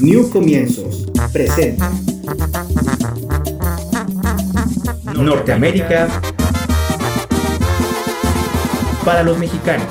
New Comienzos presenta Norteamérica para los mexicanos.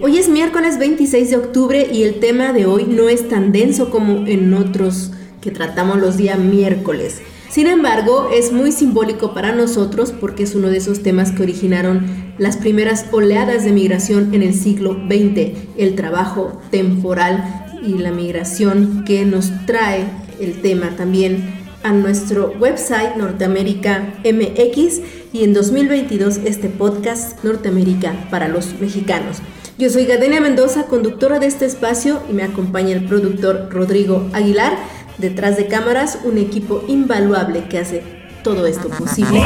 Hoy es miércoles 26 de octubre y el tema de hoy no es tan denso como en otros que tratamos los días miércoles. Sin embargo, es muy simbólico para nosotros porque es uno de esos temas que originaron las primeras oleadas de migración en el siglo XX, el trabajo temporal y la migración que nos trae el tema también a nuestro website Norteamérica MX y en 2022 este podcast Norteamérica para los mexicanos. Yo soy Gadenia Mendoza, conductora de este espacio y me acompaña el productor Rodrigo Aguilar. Detrás de cámaras, un equipo invaluable que hace todo esto posible. Y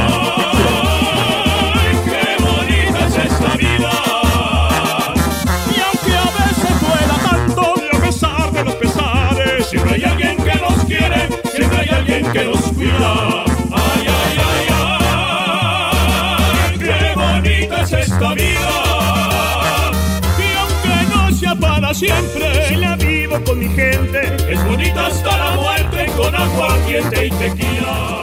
aunque a veces duela tanto, a pesar de los pesares, siempre hay alguien que nos quiere, siempre hay alguien que nos cuida. Ay, ay, ay, ay, qué bonita es esta vida. Siempre, si la vivo con mi gente, es bonita hasta la muerte con aguardiente y tequila.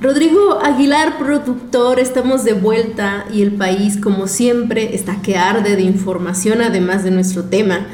Rodrigo Aguilar, productor, estamos de vuelta y el país, como siempre, está que arde de información además de nuestro tema.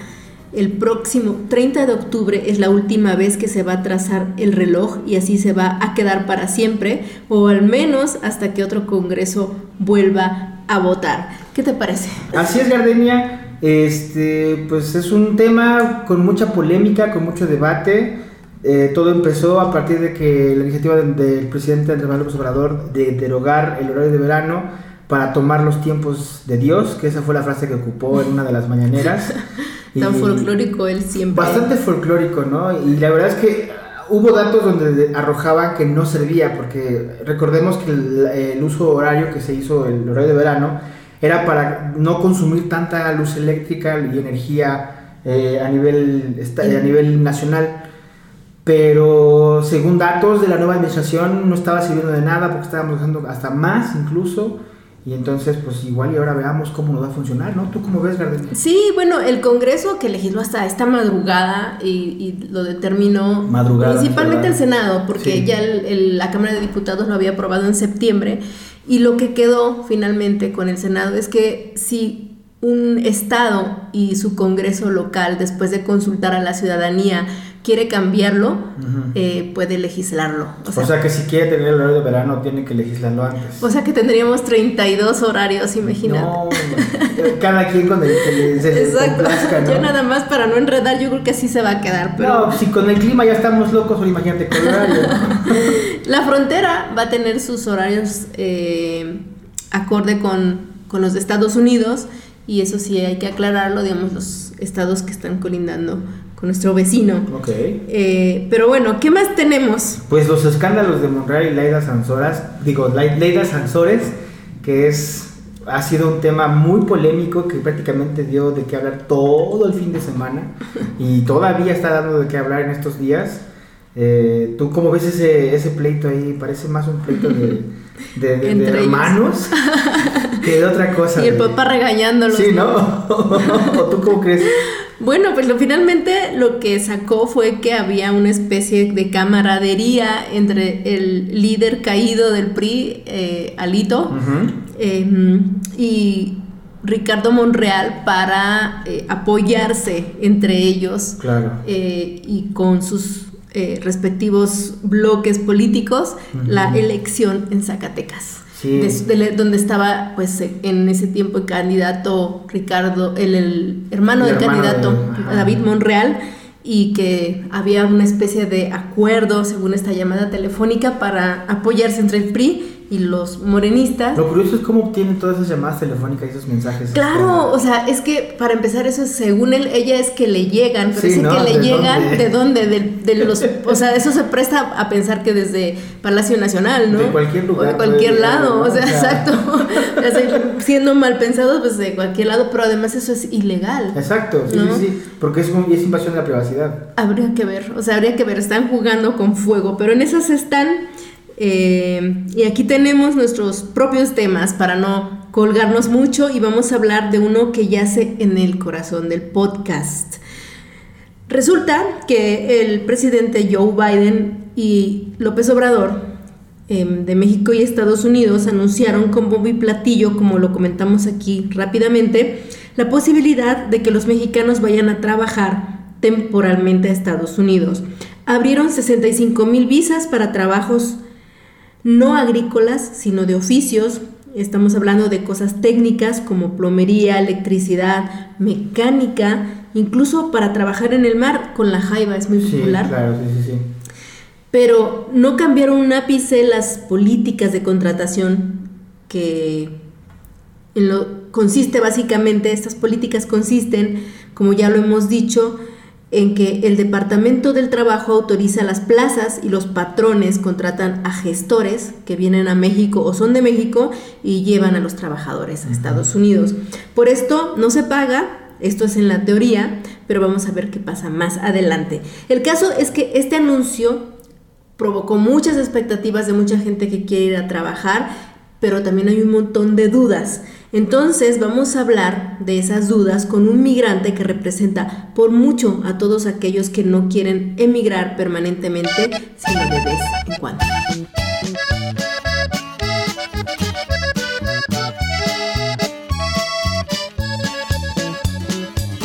El próximo 30 de octubre es la última vez que se va a trazar el reloj y así se va a quedar para siempre, o al menos hasta que otro Congreso vuelva a votar. ¿Qué te parece? Así es, Gardenia. Este, pues es un tema con mucha polémica, con mucho debate. Eh, todo empezó a partir de que la iniciativa del, del presidente Andrés Manuel López Obrador de derogar el horario de verano para tomar los tiempos de Dios, que esa fue la frase que ocupó en una de las mañaneras. Tan Y- folclórico él siempre. Bastante folclórico, ¿no? Y la verdad es que hubo datos donde de- arrojaban que no servía, porque recordemos que el, el uso horario que se hizo, el horario de verano, era para no consumir tanta luz eléctrica y energía eh, a, nivel, a nivel nacional. Pero según datos de la nueva administración no estaba sirviendo de nada porque estábamos usando hasta más incluso. Y entonces, pues igual y ahora veamos cómo nos va a funcionar, ¿no? ¿Tú cómo ves, Gardenia? Sí, bueno, el Congreso que legisló hasta esta madrugada y, y lo determinó Madrugada, principalmente el. Senado, porque Sí. ya el- el- la Cámara de Diputados lo había aprobado en septiembre y lo que quedó finalmente con el Senado es que si un Estado y su Congreso local, después de consultar a la ciudadanía, quiere cambiarlo, eh, puede legislarlo. O sea, O sea que si quiere tener el horario de verano tiene que legislarlo antes. o sea que tendríamos 32 horarios, imagínate. No, cada quien con el que le, se Exacto. complazca, ¿no? Yo nada más para no enredar, yo creo que así se va a quedar. Pero No, si con el clima ya estamos locos, ahora imagínate con el horario. la frontera va a tener sus horarios eh, acorde con, con los de Estados Unidos y eso sí hay que aclararlo, digamos, los estados que están colindando con nuestro vecino. ok. Eh, pero bueno, ¿qué más tenemos? Pues los escándalos de Monreal y Laida Sanzoras, digo, Lai- Leida Sansores, que es ha sido un tema muy polémico que prácticamente dio de qué hablar todo el fin de semana y todavía está dando de qué hablar en estos días. Eh, ¿Tú cómo ves ese, ese pleito ahí? Parece más un pleito de, de- de- de hermanos que de otra cosa. Y el papá regañándolos. Sí, ¿no? ¿O tú cómo crees? Bueno, pues lo, finalmente lo que sacó fue que había una especie de camaradería entre el líder caído del PRI, eh, Alito, eh, y Ricardo Monreal para eh, apoyarse entre ellos Claro. eh, y con sus eh, respectivos bloques políticos la elección en Zacatecas. Sí. Des- de- donde estaba pues en ese tiempo el candidato Ricardo, el, el hermano El del hermano candidato de-. David Monreal y que había una especie de acuerdo según esta llamada telefónica para apoyarse entre el PRI y los morenistas. Lo curioso es cómo obtienen todas esas llamadas telefónicas y esos mensajes. Claro, o sea, es que para empezar eso, según él, ella es que le llegan, pero Sí, dice ¿no? que le ¿De llegan, dónde? ¿de dónde? De, de los, o sea, eso se presta a pensar que desde Palacio Nacional, ¿no? De cualquier lugar O de cualquier lado, o sea, exacto. O sea, siendo mal pensados, pues de cualquier lado, pero además eso es ilegal. Exacto, sí, ¿No? sí, sí. Porque es, es invasión de la privacidad. Habría que ver, o sea, habría que ver, están jugando con fuego, pero en esas están. Eh, y aquí tenemos nuestros propios temas para no colgarnos mucho y vamos a hablar de uno que yace en el corazón del podcast. Resulta que el presidente Joe Biden y López Obrador em, de México y Estados Unidos anunciaron con bombo y platillo, como lo comentamos aquí rápidamente, la posibilidad de que los mexicanos vayan a trabajar temporalmente a Estados Unidos. Abrieron 65 mil visas para trabajos no agrícolas, sino de oficios. Estamos hablando de cosas técnicas como plomería, electricidad, mecánica, incluso para trabajar en el mar con la jaiba es muy Sí, popular. claro, sí, sí, sí. Pero no cambiaron un ápice las políticas de contratación que en lo consiste básicamente, estas políticas consisten, como ya lo hemos dicho, en que el Departamento del Trabajo autoriza las plazas y los patrones contratan a gestores que vienen a México o son de México y llevan a los trabajadores a Estados Unidos. Por esto no se paga, esto es en la teoría, pero vamos a ver qué pasa más adelante. El caso es que este anuncio provocó muchas expectativas de mucha gente que quiere ir a trabajar, pero también hay un montón de dudas. Entonces vamos a hablar de esas dudas con un migrante que representa por mucho a todos aquellos que no quieren emigrar permanentemente, sino de vez en cuando.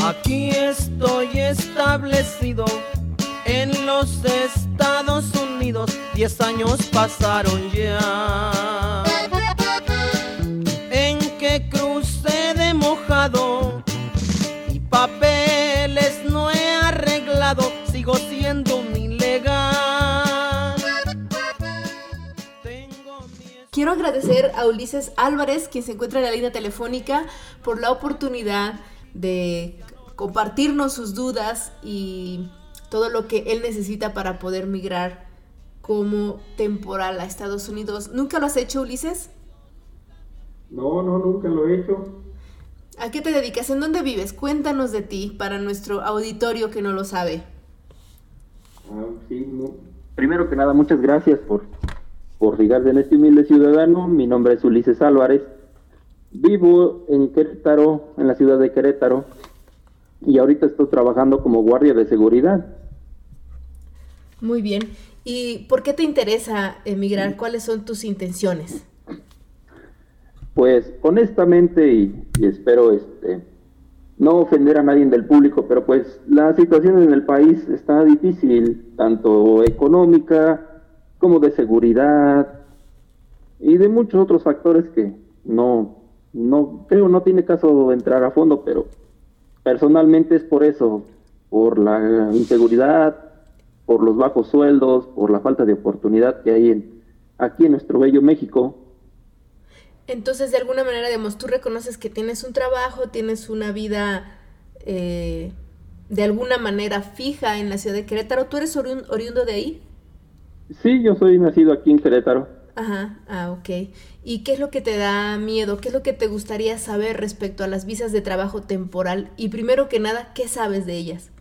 Aquí estoy establecido en los Estados Unidos. Diez años pasaron ya. Quiero agradecer a Ulises Álvarez, quien se encuentra en la línea telefónica, por la oportunidad de compartirnos sus dudas y todo lo que él necesita para poder migrar como temporal a Estados Unidos. ¿Nunca lo has hecho, Ulises? No, no, nunca lo he hecho. ¿A qué te dedicas? ¿En dónde vives? Cuéntanos de ti para nuestro auditorio que no lo sabe. Ah, sí, Primero que nada, muchas gracias por, por fijarse en este humilde ciudadano. Mi nombre es Ulises Álvarez. Vivo en Querétaro, en la ciudad de Querétaro, y ahorita estoy trabajando como guardia de seguridad. Muy bien. ¿Y por qué te interesa emigrar? ¿Cuáles son tus intenciones? Pues honestamente, y, y espero este, no ofender a nadie del público, pero pues la situación en el país está difícil, tanto económica como de seguridad y de muchos otros factores que no, no creo no tiene caso entrar a fondo, pero personalmente es por eso, por la inseguridad, por los bajos sueldos, por la falta de oportunidad que hay en, aquí en nuestro bello México. Entonces, de alguna manera, digamos, tú reconoces que tienes un trabajo, tienes una vida eh, de alguna manera fija en la ciudad de Querétaro. ¿Tú eres oriun- oriundo de ahí? Sí, yo soy nacido aquí en Querétaro. Ajá, ah, ok. ¿Y qué es lo que te da miedo? ¿Qué es lo que te gustaría saber respecto a las visas de trabajo temporal? Y primero que nada, ¿qué sabes de ellas?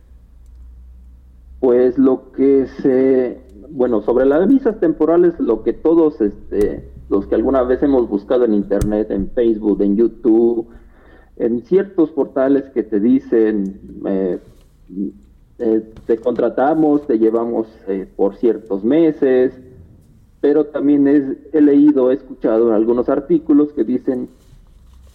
Pues lo que se, bueno, sobre las visas temporales, lo que todos, este, los que alguna vez hemos buscado en internet, en Facebook, en YouTube, en ciertos portales que te dicen, eh, eh, te contratamos, te llevamos eh, por ciertos meses, pero también es- he leído, he escuchado en algunos artículos que dicen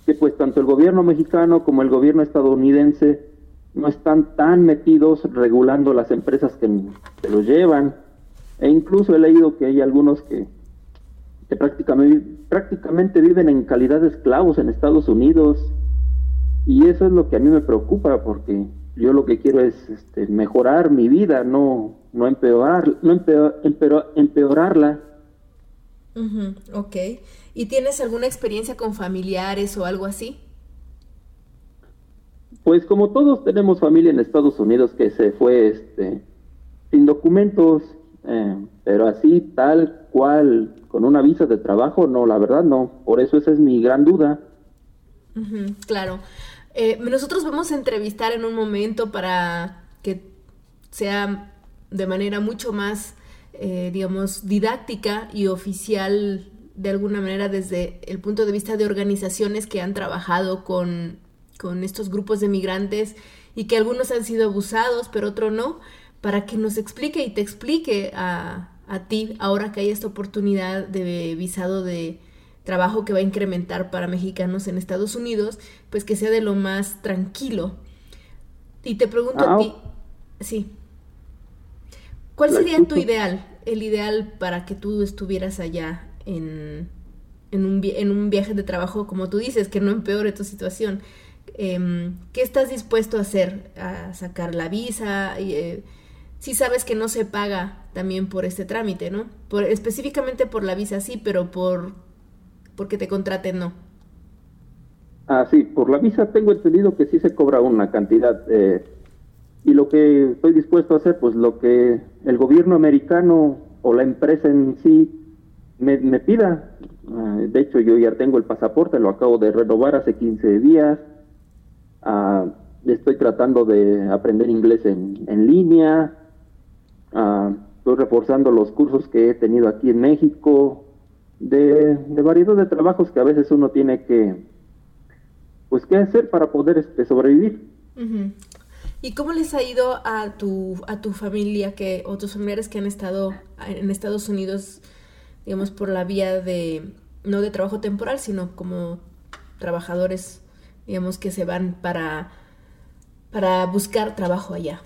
que pues tanto el gobierno mexicano como el gobierno estadounidense no están tan metidos regulando las empresas que, que los llevan. E incluso he leído que hay algunos que, que prácticamente, prácticamente viven en calidad de esclavos en Estados Unidos. Y eso es lo que a mí me preocupa porque yo lo que quiero es este, mejorar mi vida, no, no, empeorar, no empeor- empeor- empeorarla. Ujú, ok. ¿Y tienes alguna experiencia con familiares o algo así? Pues como todos tenemos familia en Estados Unidos que se fue este, sin documentos, eh, pero así tal cual, con una visa de trabajo, no, la verdad no. Por eso esa es mi gran duda. Ujú, claro. Eh, nosotros vamos a entrevistar en un momento para que sea de manera mucho más, eh, digamos, didáctica y oficial de alguna manera desde el punto de vista de organizaciones que han trabajado con, con estos grupos de migrantes y que algunos han sido abusados, pero otros no, para que nos explique y te explique a, a ti, ahora que hay esta oportunidad de visado de trabajo que va a incrementar para mexicanos en Estados Unidos, pues que sea de lo más tranquilo. Y te pregunto a Ah, ti, sí, ¿cuál sería tu ideal? El ideal para que tú estuvieras allá en, en, un, en un viaje de trabajo, como tú dices, que no empeore tu situación. Em, ¿Qué estás dispuesto a hacer? ¿A sacar la visa? Eh, sí sabes que no se paga también por este trámite, ¿no? Por, específicamente por la visa sí, pero por porque te contraten no. Ah, sí, por la visa tengo entendido que sí se cobra una cantidad. eh, y lo que estoy dispuesto a hacer, pues lo que el gobierno americano o la empresa en sí me, pida. Ah, de hecho, yo ya tengo el pasaporte, lo acabo de renovar hace 15 días. Ah, estoy tratando de aprender inglés en, en línea. Ah, estoy reforzando los cursos que he tenido aquí en México. De, de variedad de trabajos que a veces uno tiene que, pues qué hacer para poder este, sobrevivir. ¿Y cómo les ha ido a tu, a tu familia que, o tus familiares que han estado en Estados Unidos, digamos, por la vía de, no de trabajo temporal, sino como trabajadores, digamos, que se van para, para buscar trabajo allá?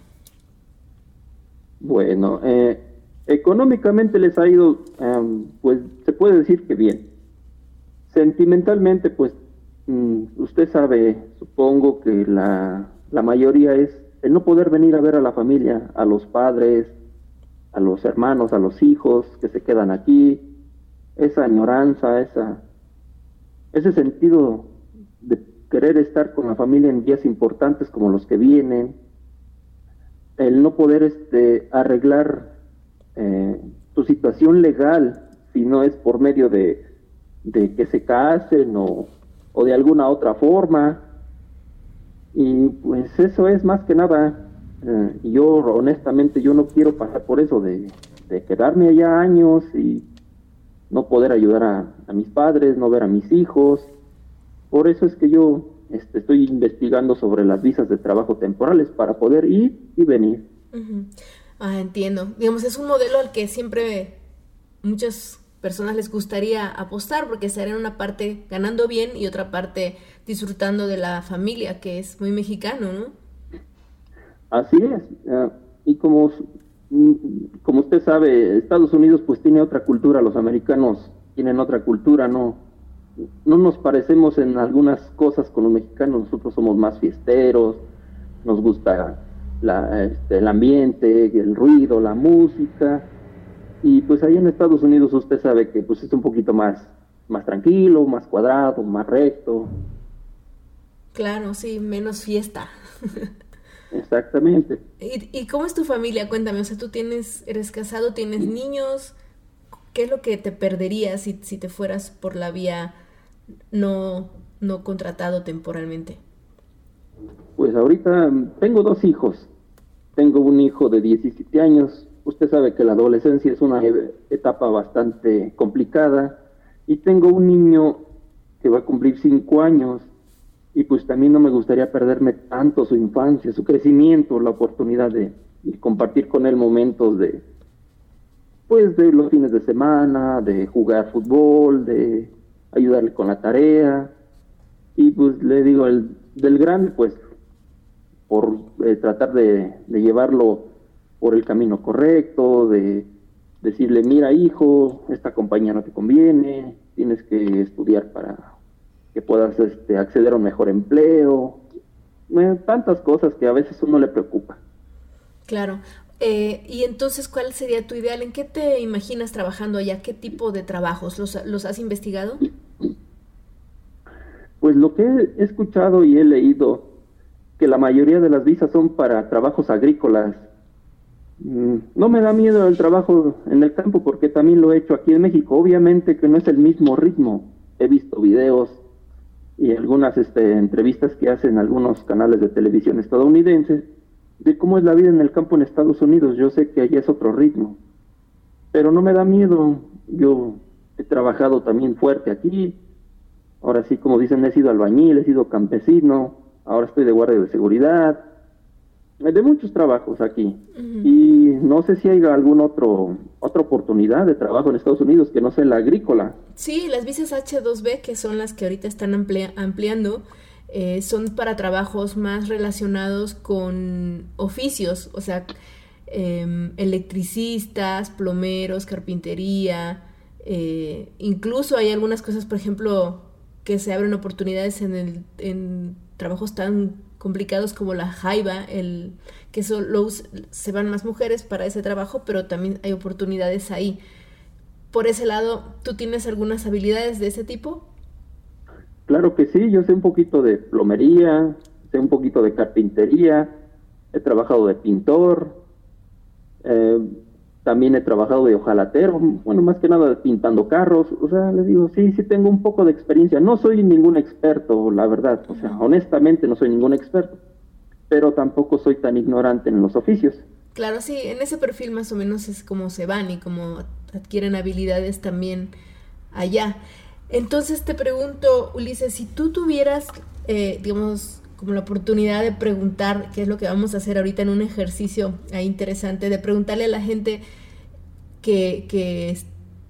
Bueno, eh, económicamente les ha ido, em, pues se puede decir que bien. Sentimentalmente, pues mm, usted sabe, supongo que la, la mayoría es el no poder venir a ver a la familia, a los padres, a los hermanos, a los hijos que se quedan aquí, esa añoranza, esa, ese sentido de querer estar con la familia en días importantes como los que vienen, el no poder este, arreglar eh, tu situación legal si no es por medio de, de que se casen o, de alguna otra forma. Y pues eso es más que nada, eh, yo honestamente yo no quiero pasar por eso de, quedarme allá años y no poder ayudar a, mis padres, no ver a mis hijos. Por eso es que yo este, estoy investigando sobre las visas de trabajo temporales para poder ir y venir. Ah, entiendo. Digamos, es un modelo al que siempre muchas personas les gustaría apostar porque estarían una parte ganando bien y otra parte disfrutando de la familia, que es muy mexicano, ¿no? Así es. eh, y como, mm, como usted sabe, Estados Unidos pues tiene otra cultura, los americanos tienen otra cultura, no, no nos parecemos en algunas cosas con los mexicanos, nosotros somos más fiesteros, nos gusta la, este, el ambiente, el ruido, la música, y pues ahí en Estados Unidos usted sabe que pues es un poquito más, más tranquilo, más cuadrado, más recto, Claro, sí, menos fiesta. exactamente. ¿Y, y cómo es tu familia? Cuéntame, o sea, tú tienes, eres casado, tienes niños, ¿qué es lo que te perderías si, si te fueras por la vía no, no contratado temporalmente? Pues ahorita tengo dos hijos. Tengo un hijo de 17 años. Usted sabe que la adolescencia es una e- etapa bastante complicada. Y tengo un niño que va a cumplir 5 años. Y pues también no me gustaría perderme tanto su infancia, su crecimiento, la oportunidad de, de compartir con él momentos de, pues de los fines de semana, de jugar fútbol, de ayudarle con la tarea. Y pues le digo, el, del grande, pues por eh, tratar de, llevarlo por el camino correcto, de decirle, mira hijo, esta compañía no te conviene, tienes que estudiar para que puedas este, acceder a un mejor empleo, tantas cosas que a veces uno le preocupa. Claro. Eh, y entonces, ¿cuál sería tu ideal? ¿En qué te imaginas trabajando allá? ¿Qué tipo de trabajos? ¿Los, los has investigado? Pues lo que he escuchado y he leído, que la mayoría de las visas son para trabajos agrícolas. Mm, No me da miedo el trabajo en el campo porque también lo he hecho aquí en México. Obviamente que no es el mismo ritmo. He visto videos y algunas este, entrevistas que hacen algunos canales de televisión estadounidenses de cómo es la vida en el campo en Estados Unidos. Yo sé que allá es otro ritmo, pero no me da miedo. Yo he trabajado también fuerte aquí. Ahora sí, como dicen, he sido albañil, he sido campesino, ahora estoy de guardia de seguridad, de muchos trabajos aquí. Y no sé si hay alguna otro, otra oportunidad de trabajo en Estados Unidos que no sea la agrícola. Sí, las visas H2B, que son las que ahorita están amplia- ampliando, eh, son para trabajos más relacionados con oficios, o sea, em, electricistas, plomeros, carpintería, eh, incluso hay algunas cosas, por ejemplo, que se abren oportunidades en, el, en trabajos tan complicados como la jaiba, el, que solo se van más mujeres para ese trabajo, pero también hay oportunidades ahí. Por ese lado, ¿tú tienes algunas habilidades de ese tipo? Claro que sí, yo sé un poquito de plomería, sé un poquito de carpintería, he trabajado de pintor, eh, también he trabajado de ojalatero, bueno, más que nada pintando carros, o sea, les digo, sí, sí tengo un poco de experiencia, no soy ningún experto, la verdad, o sea, honestamente no soy ningún experto, pero tampoco soy tan ignorante en los oficios. Claro, sí, en ese perfil más o menos es como se van y como adquieren habilidades también allá. Entonces te pregunto, Ulises, si tú tuvieras, eh, digamos, como la oportunidad de preguntar, qué es lo que vamos a hacer ahorita en un ejercicio ahí interesante, de preguntarle a la gente que, que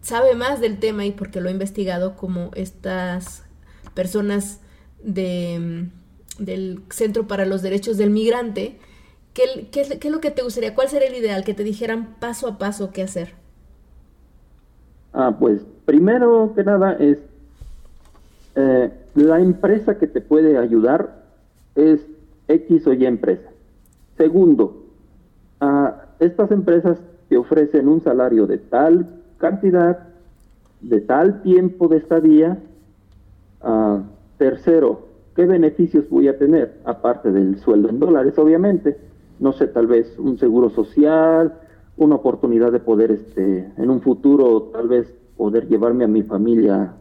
sabe más del tema y porque lo ha investigado, como estas personas de, mm, del Centro para los Derechos del Migrante, ¿qué, qué, qué es lo que te gustaría? ¿Cuál sería el ideal? Que te dijeran paso a paso qué hacer. Ah, pues primero que nada es eh, la empresa que te puede ayudar es X o Y empresa. Segundo, ah, estas empresas te ofrecen un salario de tal cantidad, de tal tiempo de estadía. Ah, tercero, ¿qué beneficios voy a tener? Aparte del sueldo en dólares, obviamente. No sé, tal vez un seguro social, una oportunidad de poder, este, en un futuro, tal vez poder llevarme a mi familia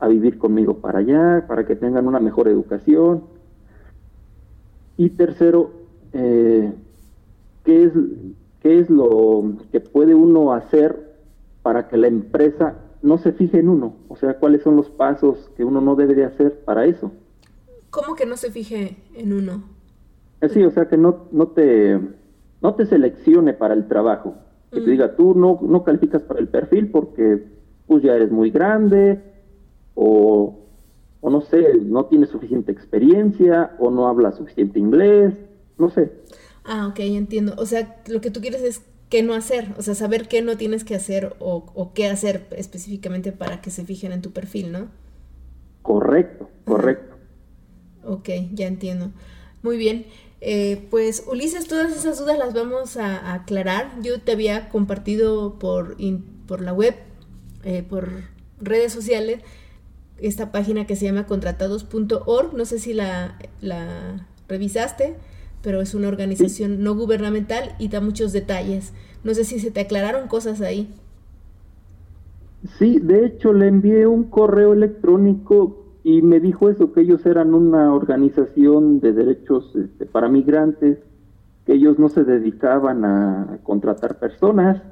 a vivir conmigo para allá, para que tengan una mejor educación. Y tercero, eh, ¿qué, es, ¿qué es lo que puede uno hacer para que la empresa no se fije en uno? O sea, ¿cuáles son los pasos que uno no debe de hacer para eso? ¿Cómo que no se fije en uno? Eh, Sí, o sea, que no, no, te, no te seleccione para el trabajo. Que te Mm. diga, tú no, no calificas para el perfil porque pues ya eres muy grande o, o no sé, no tienes suficiente experiencia o no hablas suficiente inglés, no sé. Ah, ok, entiendo. O sea, lo que tú quieres es qué no hacer, o sea, saber qué no tienes que hacer o, o qué hacer específicamente para que se fijen en tu perfil, ¿no? Correcto, correcto. Ok, ya entiendo. Muy bien. Eh, pues Ulises, todas esas dudas las vamos a, a aclarar. Yo te había compartido por, in- por la web, eh, por redes sociales, esta página que se llama contratados.org. No sé si la, la revisaste, pero es una organización no gubernamental y da muchos detalles. No sé si se te aclararon cosas ahí. Sí, de hecho le envié un correo electrónico y me dijo eso, que ellos eran una organización de derechos este, para migrantes, que ellos no se dedicaban a contratar personas.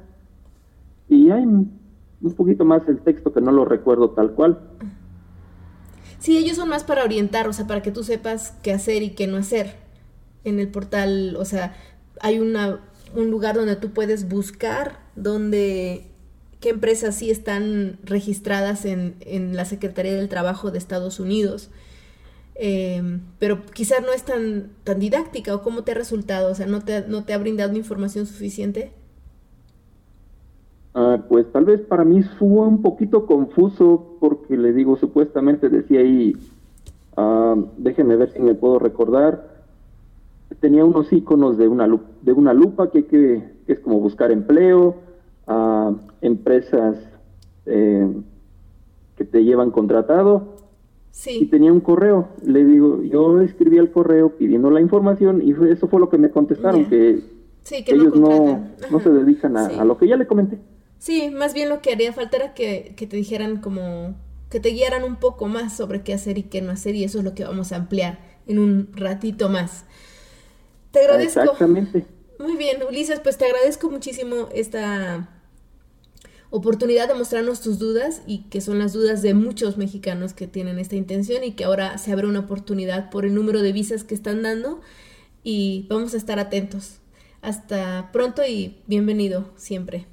Y hay un un poquito más el texto que no lo recuerdo tal cual. Sí, ellos son más para orientar, o sea, para que tú sepas qué hacer y qué no hacer en el portal. O sea, hay una, un lugar donde tú puedes buscar donde qué empresas sí están registradas en, en la Secretaría del Trabajo de Estados Unidos. Eh, pero quizás no es tan, tan didáctica o cómo te ha resultado, o sea, no te, no te ha brindado información suficiente. Ah, pues tal vez para mí fue un poquito confuso porque le digo, supuestamente decía ahí, ah, déjeme ver si me puedo recordar, tenía unos iconos de una, de una lupa que que que es como buscar empleo, a empresas eh, que te llevan contratado. Y Sí, tenía un correo, le digo, yo escribí el correo pidiendo la información y eso fue lo que me contestaron, que sí, que ellos no no, se dedican a, Sí. a lo que ya le comenté. Sí, más bien lo que haría falta era que, que te dijeran como, que te guiaran un poco más sobre qué hacer y qué no hacer y eso es lo que vamos a ampliar en un ratito más. Te agradezco. Exactamente. Muy bien, Ulises, pues te agradezco muchísimo esta oportunidad de mostrarnos tus dudas y que son las dudas de muchos mexicanos que tienen esta intención y que ahora se abre una oportunidad por el número de visas que están dando y vamos a estar atentos. Hasta pronto y bienvenido siempre.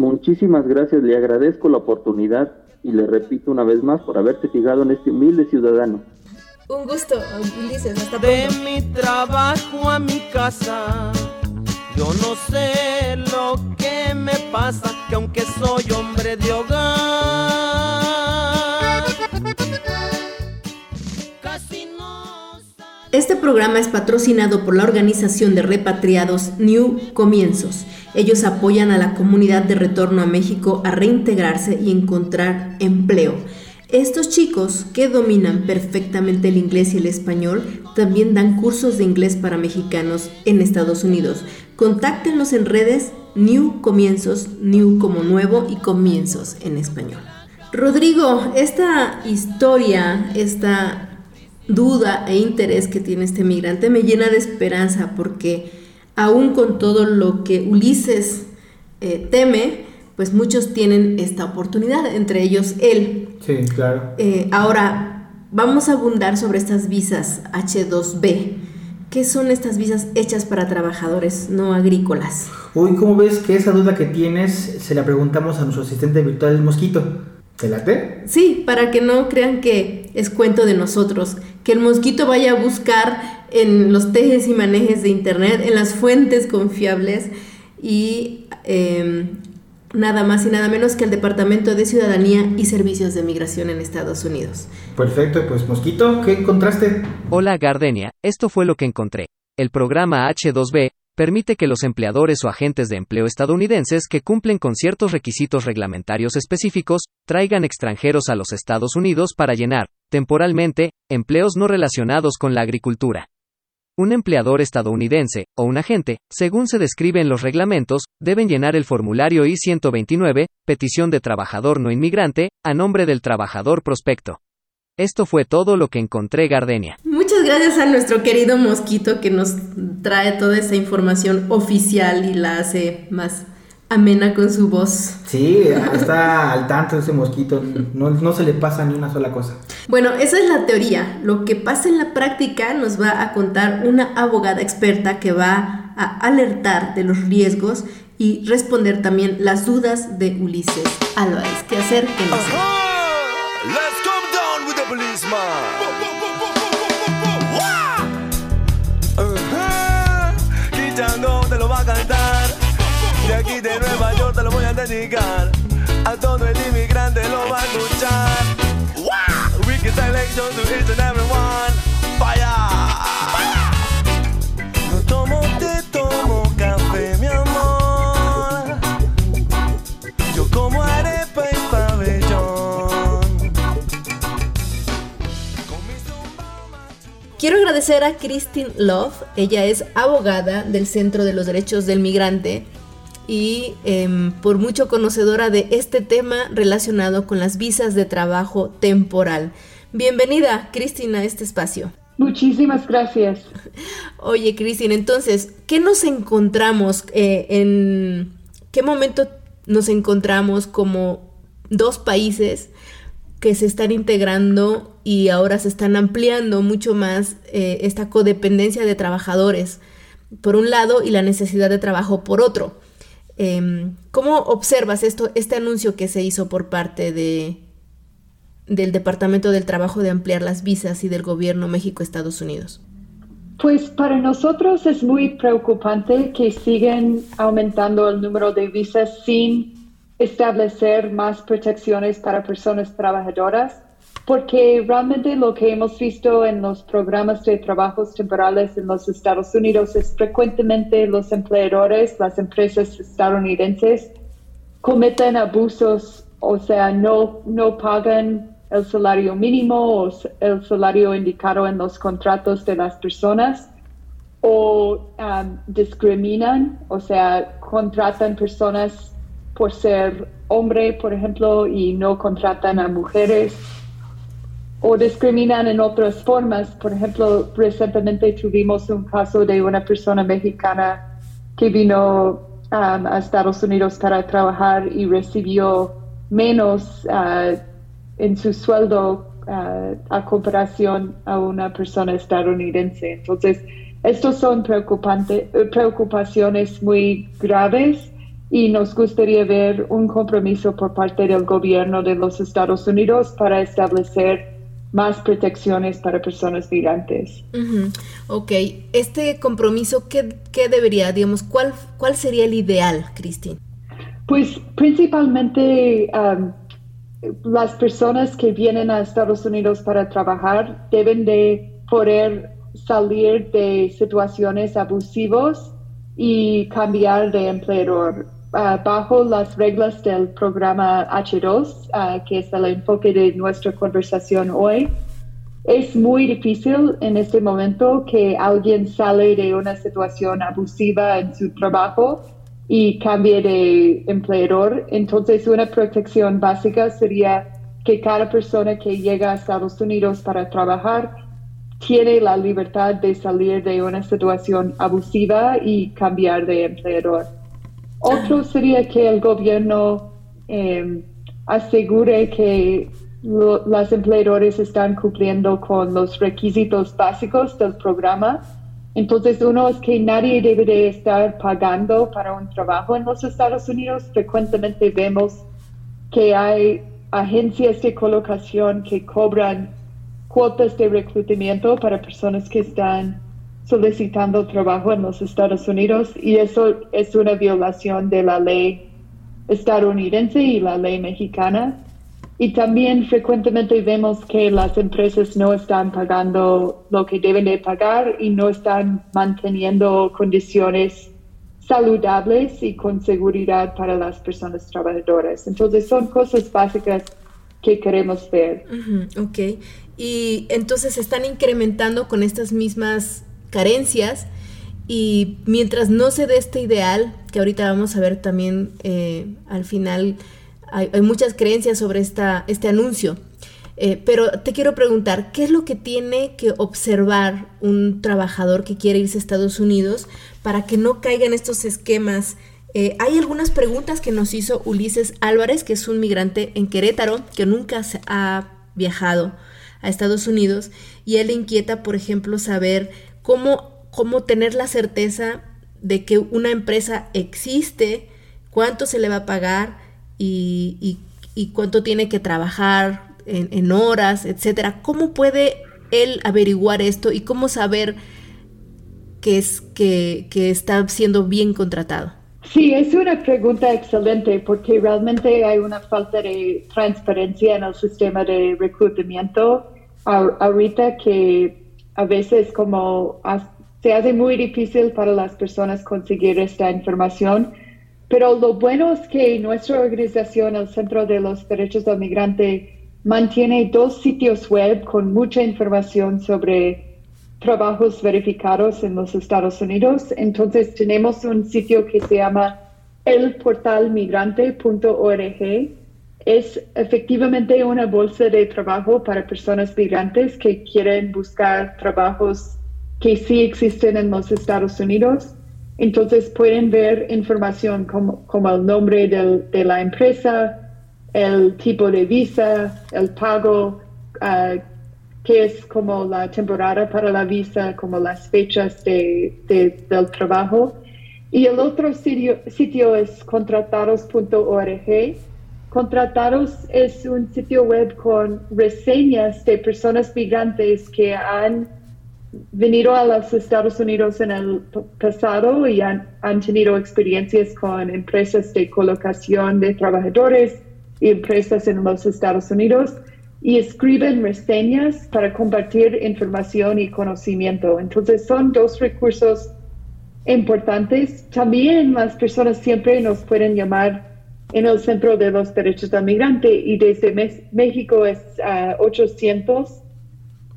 Muchísimas gracias, le agradezco la oportunidad y le repito una vez más por haberse fijado en este humilde ciudadano. Un gusto, Ulises, hasta De pronto. mi trabajo a mi casa, yo no sé lo que me pasa, que aunque soy hombre de hogar, programa es patrocinado por la organización de repatriados New Comienzos. Ellos apoyan a la comunidad de retorno a México a reintegrarse y encontrar empleo. Estos chicos que dominan perfectamente el inglés y el español también dan cursos de inglés para mexicanos en Estados Unidos. Contáctenlos en redes New Comienzos, New como nuevo y Comienzos en español. Rodrigo, esta historia, esta duda e interés que tiene este migrante me llena de esperanza porque aún con todo lo que Ulises eh, teme, pues muchos tienen esta oportunidad, entre ellos él. Sí, claro. Eh, ahora, vamos a abundar sobre estas visas H2B. ¿Qué son estas visas hechas para trabajadores no agrícolas? Uy, ¿cómo ves que esa duda que tienes se la preguntamos a nuestro asistente virtual, el mosquito? ¿Te late? Sí, para que no crean que es cuento de nosotros, que el mosquito vaya a buscar en los tejes y manejes de internet, en las fuentes confiables y eh, nada más y nada menos que el Departamento de Ciudadanía y Servicios de Migración en Estados Unidos. Perfecto, pues mosquito, ¿qué encontraste? Hola Gardenia, esto fue lo que encontré. El programa H2B permite que los empleadores o agentes de empleo estadounidenses que cumplen con ciertos requisitos reglamentarios específicos traigan extranjeros a los Estados Unidos para llenar, temporalmente, empleos no relacionados con la agricultura. Un empleador estadounidense, o un agente, según se describe en los reglamentos, deben llenar el formulario I-129, petición de trabajador no inmigrante, a nombre del trabajador prospecto. Esto fue todo lo que encontré Gardenia. Muchas gracias a nuestro querido mosquito que nos trae toda esa información oficial y la hace más amena con su voz. Sí, está al tanto ese mosquito, no, no se le pasa ni una sola cosa. Bueno, esa es la teoría. Lo que pasa en la práctica nos va a contar una abogada experta que va a alertar de los riesgos y responder también las dudas de Ulises Álvarez. ¿Qué hacer? ¿Qué no hacer? Let's come down with the policeman. Aquí de Nueva York te lo voy a dedicar. A todo el inmigrante lo va a escuchar. Wicked selection to each and everyone. Fire. No tomo, te tomo café, mi amor. Yo como arepa y pabellón. Quiero agradecer a Christine Love. Ella es abogada del Centro de los Derechos del Migrante y em, por mucho conocedora de este tema relacionado con las visas de trabajo temporal. Bienvenida, Christine, a este espacio. Muchísimas gracias. Oye, Cristina, entonces, ¿qué nos encontramos? eh, ¿En qué momento nos encontramos como dos países que se están integrando y ahora se están ampliando mucho más eh, esta codependencia de trabajadores, por un lado, y la necesidad de trabajo por otro? Em, ¿Cómo observas esto, este anuncio que se hizo por parte de, del Departamento del Trabajo de ampliar las visas y del gobierno México-Estados Unidos? Pues para nosotros es muy preocupante que siguen aumentando el número de visas sin establecer más protecciones para personas trabajadoras. Porque realmente lo que hemos visto en los programas de trabajos temporales en los Estados Unidos es frecuentemente los empleadores, las empresas estadounidenses, cometen abusos, o sea, no, no pagan el salario mínimo o el salario indicado en los contratos de las personas o um, discriminan, o sea, contratan personas por ser hombre, por ejemplo, y no contratan a mujeres o discriminan en otras formas. Por ejemplo, recientemente tuvimos un caso de una persona mexicana que vino um, a Estados Unidos para trabajar y recibió menos uh, en su sueldo uh, a comparación a una persona estadounidense. Entonces, estos son preocupaciones muy graves y nos gustaría ver un compromiso por parte del gobierno de los Estados Unidos para establecer más protecciones para personas migrantes. Ok, este compromiso, ¿qué, ¿qué, debería, digamos, cuál, cuál sería el ideal, Cristina? Pues principalmente um, las personas que vienen a Estados Unidos para trabajar deben de poder salir de situaciones abusivas y cambiar de empleador. Ah, bajo las reglas del programa H2, ah, que es el enfoque de nuestra conversación hoy, es muy difícil en este momento que alguien sale de una situación abusiva en su trabajo y cambie de empleador. Entonces, una protección básica sería que cada persona que llega a Estados Unidos para trabajar tiene la libertad de salir de una situación abusiva y cambiar de empleador. Otro sería que el gobierno em, asegure que los empleadores están cumpliendo con los requisitos básicos del programa. Entonces, uno es que nadie debe estar pagando para un trabajo en los Estados Unidos. Frecuentemente vemos que hay agencias de colocación que cobran cuotas de reclutamiento para personas que están solicitando trabajo en los Estados Unidos y eso es una violación de la ley estadounidense y la ley mexicana. Y también frecuentemente vemos que las empresas no están pagando lo que deben de pagar y no están manteniendo condiciones saludables y con seguridad para las personas trabajadoras. Entonces son cosas básicas que queremos ver. ok. Y entonces están incrementando con estas mismas carencias y mientras no se dé este ideal, que ahorita vamos a ver también eh, al final, hay, muchas creencias sobre esta, este anuncio. Eh, pero te quiero preguntar, ¿qué es lo que tiene que observar un trabajador que quiere irse a Estados Unidos para que no caiga en estos esquemas? Eh, hay algunas preguntas que nos hizo Ulises Álvarez, que es un migrante en Querétaro, que nunca ha viajado a Estados Unidos, y él inquieta, por ejemplo, saber cómo, cómo tener la certeza de que una empresa existe, cuánto se le va a pagar y, cuánto tiene que trabajar en, horas, etcétera. ¿Cómo puede él averiguar esto y cómo saber que, es, que, que está siendo bien contratado? Sí, es una pregunta excelente porque realmente hay una falta de transparencia en el sistema de reclutamiento ahorita que a veces como se hace muy difícil para las personas conseguir esta información, pero lo bueno es que nuestra organización, el Centro de los Derechos del Migrante, mantiene dos sitios web con mucha información sobre trabajos verificados en los Estados Unidos. Entonces tenemos un sitio que se llama elportalmigrante.org es efectivamente una bolsa de trabajo para personas migrantes que quieren buscar trabajos que sí existen en los Estados Unidos. Entonces pueden ver información como, el nombre de la empresa, el tipo de visa, el pago, uh, que es como la temporada para la visa, como las fechas de, del trabajo. Y el otro sitio es contratados.org Contratados es un sitio web con reseñas de personas migrantes que han venido a los Estados Unidos en el pasado y han, tenido experiencias con empresas de colocación de trabajadores y empresas en los Estados Unidos. y escriben reseñas para compartir información y conocimiento. Entonces son dos recursos importantes. También las personas siempre nos pueden llamar en el Centro de los Derechos del Migrante y desde México es 800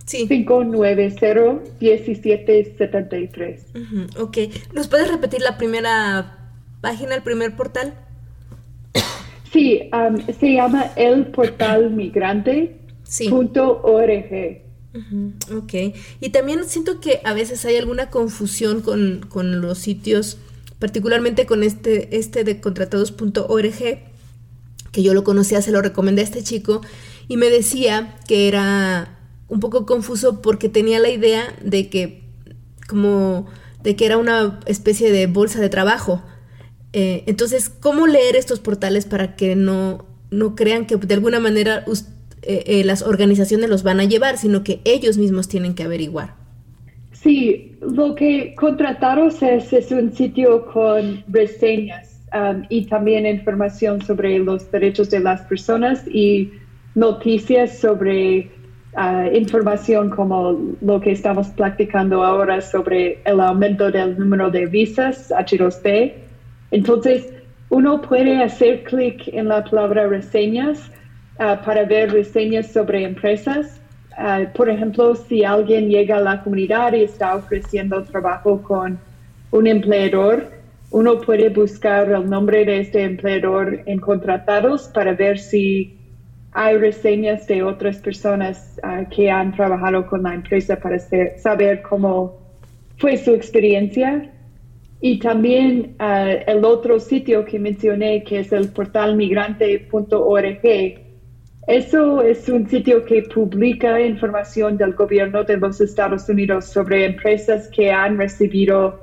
590 1773. ok, ¿nos puedes repetir la primera página, el primer portal? Sí, um, se llama el portal migrante. Ok, y también siento que a veces hay alguna confusión con, con los sitios, particularmente con este, este de contratados.org, que yo lo conocía, se lo recomendé a este chico, y me decía que era un poco confuso porque tenía la idea de que como de que era una especie de bolsa de trabajo. Eh, entonces, ¿cómo leer estos portales para que no, no crean que de alguna manera eh, eh, las organizaciones los van a llevar, sino que ellos mismos tienen que averiguar? Sí, lo que contrataros es, un sitio con reseñas um, y también información sobre los derechos de las personas y noticias sobre información como lo que estamos practicando ahora sobre el aumento del número de visas H2B. Entonces, uno puede hacer clic en la palabra reseñas ah, para ver reseñas sobre empresas. Ah, por ejemplo, si alguien llega a la comunidad y está ofreciendo trabajo con un empleador, uno puede buscar el nombre de este empleador en contratados para ver si hay reseñas de otras personas ah, que han trabajado con la empresa para saber cómo fue su experiencia. Y también ah, el otro sitio que mencioné, que es el portal migrante.org. Eso es un sitio que publica información del gobierno de los Estados Unidos sobre empresas que han recibido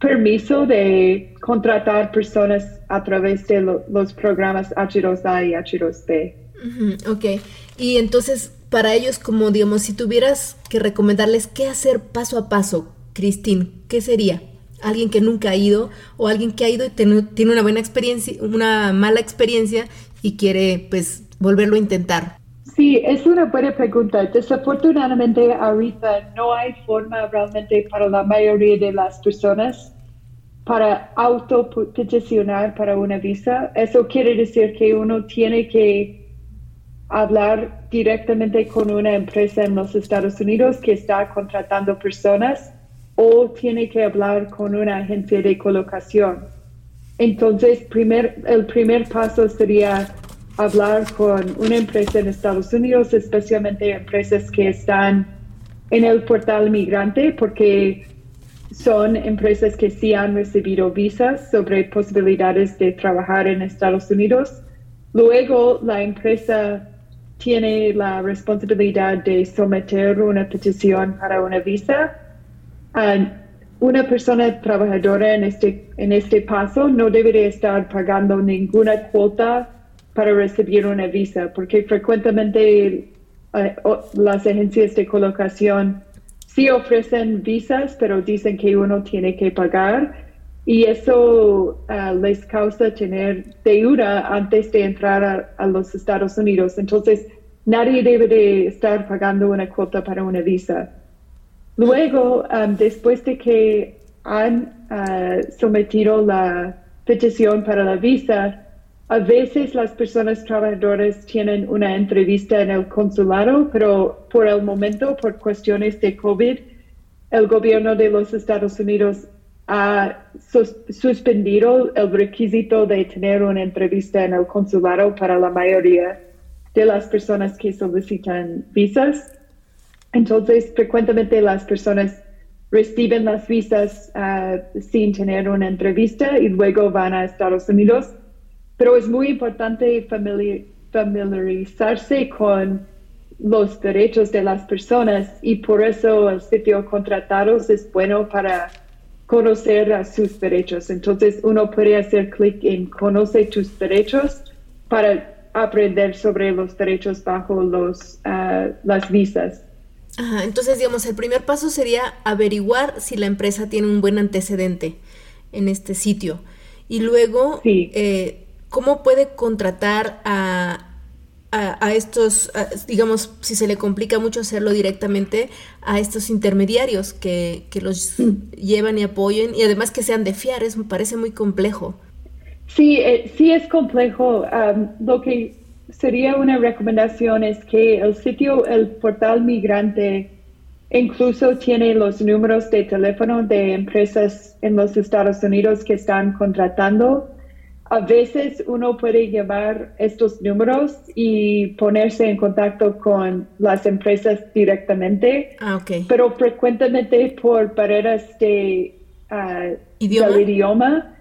permiso de contratar personas a través de los programas H2A y H2B ok, y entonces para ellos, como digamos, si tuvieras que recomendarles qué hacer paso a paso, Cristín, ¿qué sería? Alguien que nunca ha ido o alguien que ha ido y tiene una buena experiencia, una mala experiencia y quiere pues volverlo a intentar. Sí, es una buena pregunta. Desafortunadamente ahorita no hay forma realmente para la mayoría de las personas para autopeticionar para una visa. Eso quiere decir que uno tiene que hablar directamente con una empresa en los Estados Unidos que está contratando personas o tiene que hablar con una agencia de colocación. Entonces, primer, el primer paso sería hablar con una empresa en Estados Unidos, especialmente empresas que están en el portal migrante, porque son empresas que sí han recibido visas sobre posibilidades de trabajar en Estados Unidos. Luego, la empresa tiene la responsabilidad de someter una petición para una visa. una persona trabajadora en este, en este paso no debería estar pagando ninguna cuota para recibir una visa, porque frecuentemente eh, las agencias de colocación sí ofrecen visas, pero dicen que uno tiene que pagar y eso ah, les causa tener deuda antes de entrar a, los Estados Unidos. Entonces, nadie debe de estar pagando una cuota para una visa. Luego, después de que han ah, sometido la petición para la visa, a veces las personas trabajadoras tienen una entrevista en el consulado, pero por el momento, por cuestiones de COVID, el gobierno de los Estados Unidos ha suspendido el requisito de tener una entrevista en el consulado para la mayoría de las personas que solicitan visas. Entonces, frecuentemente las personas reciben las visas ah, sin tener una entrevista y luego van a Estados Unidos. Pero es muy importante familiarizarse con los derechos de las personas y por eso el sitio contratados es bueno para conocer a sus derechos. Entonces uno puede hacer clic en conoce tus derechos para aprender sobre los derechos bajo los, ah, las visas. Ajá, entonces, digamos, el primer paso sería averiguar si la empresa tiene un buen antecedente en este sitio. Y luego, eh, ¿cómo puede contratar a, a, estos, digamos, si se le complica mucho hacerlo directamente a estos intermediarios que, que los mm. llevan y apoyen y además que sean de fiar, es, me parece muy complejo. Sí, eh, sí es complejo. lo que sería una recomendación es que el sitio, el portal migrante, incluso tiene los números de teléfono de empresas en los Estados Unidos que están contratando a veces uno puede llevar estos números y ponerse en contacto con las empresas directamente, ah, okay. pero frecuentemente por barreras de, uh, ¿Idioma? del idioma.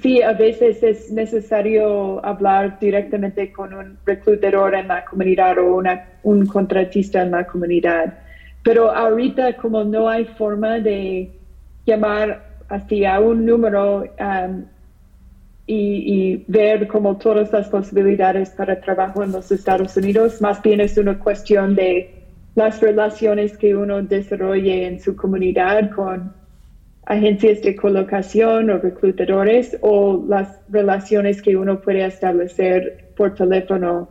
Sí, a veces es necesario hablar directamente con un reclutador en la comunidad o una, un contratista en la comunidad. Pero ahorita como no hay forma de llamar hacia un número um, y, ver como todas las posibilidades para trabajo en los Estados Unidos. Más bien es una cuestión de las relaciones que uno desarrolle en su comunidad con agencias de colocación o reclutadores o las relaciones que uno puede establecer por teléfono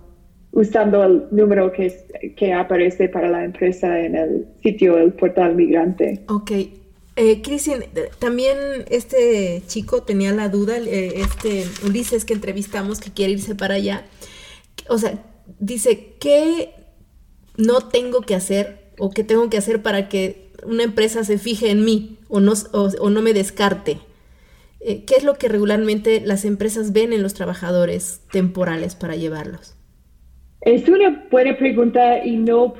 usando el número que, que aparece para la empresa en el sitio, el portal migrante. Ok, eh, Cristian, también este chico tenía la duda, eh, este Ulises que entrevistamos que quiere irse para allá, o sea, dice, ¿qué no tengo que hacer o qué tengo que hacer para que una empresa se fije en mí o no, o, no me descarte? Eh, ¿Qué es lo que regularmente las empresas ven en los trabajadores temporales para llevarlos? Es una buena pregunta y no,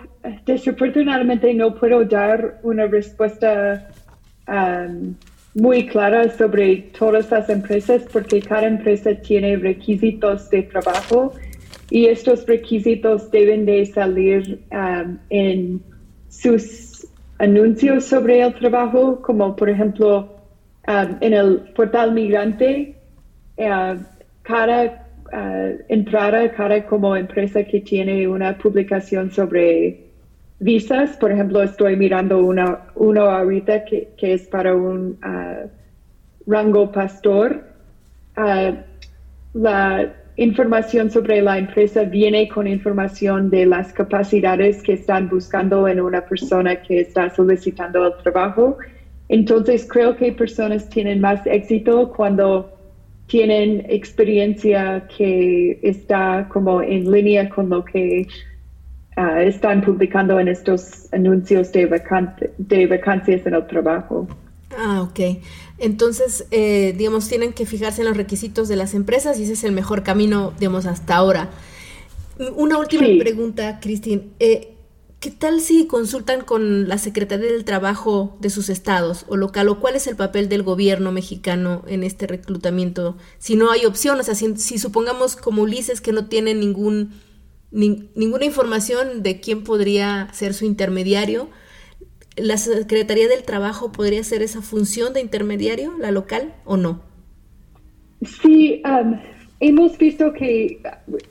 desafortunadamente no puedo dar una respuesta Muy clara sobre todas las empresas porque cada empresa tiene requisitos de trabajo y estos requisitos deben de salir en sus anuncios sobre el trabajo, como por ejemplo en el portal migrante, cada uh, entrada, cada como empresa que tiene una publicación sobre visas. Por ejemplo, estoy mirando una, uno ahorita que, es para un uh, rango pastor. Uh, la información sobre la empresa viene con información de las capacidades que están buscando en una persona que está solicitando el trabajo. Entonces, creo que personas tienen más éxito cuando tienen experiencia que está como en línea con lo que Ah, están publicando en estos anuncios de, de vacancias en el trabajo. Ah, ok. Entonces, eh, digamos, tienen que fijarse en los requisitos de las empresas y ese es el mejor camino, digamos, hasta ahora. Una última pregunta, Cristín. Eh, ¿Qué tal si consultan con la Secretaría del Trabajo de sus estados o local o cuál es el papel del gobierno mexicano en este reclutamiento? Si no hay opción, o sea, si supongamos como Ulises que no tiene ningún ninguna información de quién podría ser su intermediario. ¿La Secretaría del Trabajo podría hacer esa función de intermediario, la local, o no? Sí, um, hemos visto que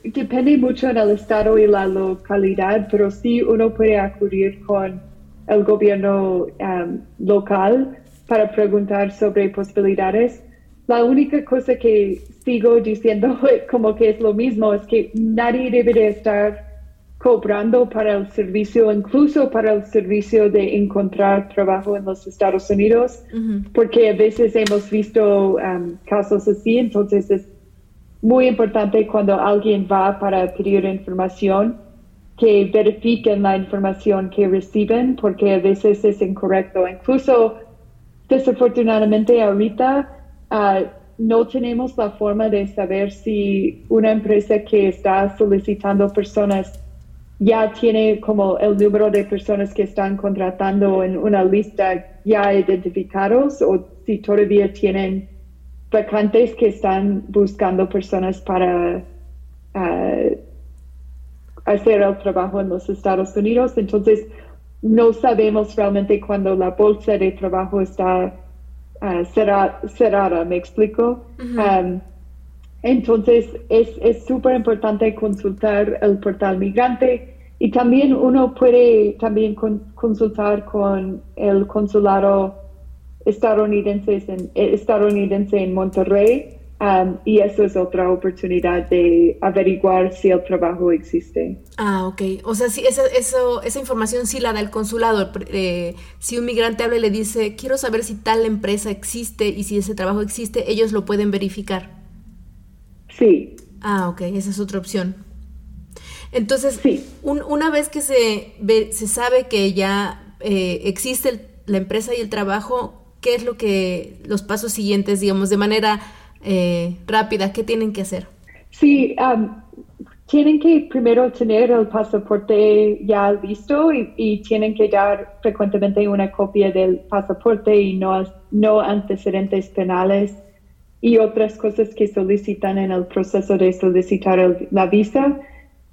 depende mucho del estado y la localidad, pero sí uno puede acudir con el gobierno um, local para preguntar sobre posibilidades. La única cosa que sigo diciendo como que es lo mismo, es que nadie debe estar cobrando para el servicio, incluso para el servicio de encontrar trabajo en los Estados Unidos, porque a veces hemos visto um, casos así, entonces es muy importante cuando alguien va para pedir información que verifiquen la información que reciben, porque a veces es incorrecto. Incluso, desafortunadamente, ahorita uh, no tenemos la forma de saber si una empresa que está solicitando personas ya tiene como el número de personas que están contratando en una lista ya identificados o si todavía tienen vacantes que están buscando personas para ah, hacer el trabajo en los Estados Unidos. Entonces, no sabemos realmente cuando la bolsa de trabajo está uh, cerrada, ¿me explico? Um, entonces, es súper importante consultar el portal migrante y también uno puede también consultar con el consulado estadounidense en, eh, estadounidense en Monterrey. Um, y eso es otra oportunidad de averiguar si el trabajo existe. Ah, ok. O sea, sí, esa, eso, esa información sí la da el consulado. Eh, si un migrante habla y le dice, quiero saber si tal empresa existe y si ese trabajo existe, ellos lo pueden verificar. Sí. Ah, ok. Esa es otra opción. Entonces, una vez que se, se sabe que ya eh, existe la empresa y el trabajo, ¿qué es lo que los pasos siguientes, digamos, de manera eh, rápida, qué tienen que hacer? Sí, um, tienen que primero tener el pasaporte ya listo y, tienen que dar frecuentemente una copia del pasaporte y no, antecedentes penales y otras cosas que solicitan en el proceso de solicitar la visa.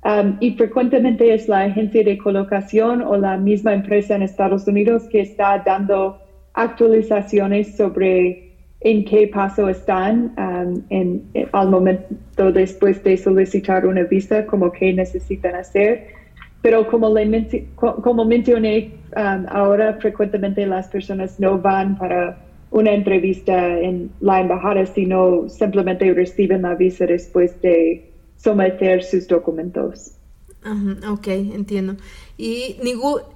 Um, y frecuentemente es la agencia de colocación o la misma empresa en Estados Unidos que está dando actualizaciones sobre en qué paso están um, en, al momento después de solicitar una visa, como qué necesitan hacer. Pero como, le mencioné, um, ahora frecuentemente las personas no van para una entrevista en la embajada, sino simplemente reciben la visa después de someter sus documentos. ok, entiendo. Y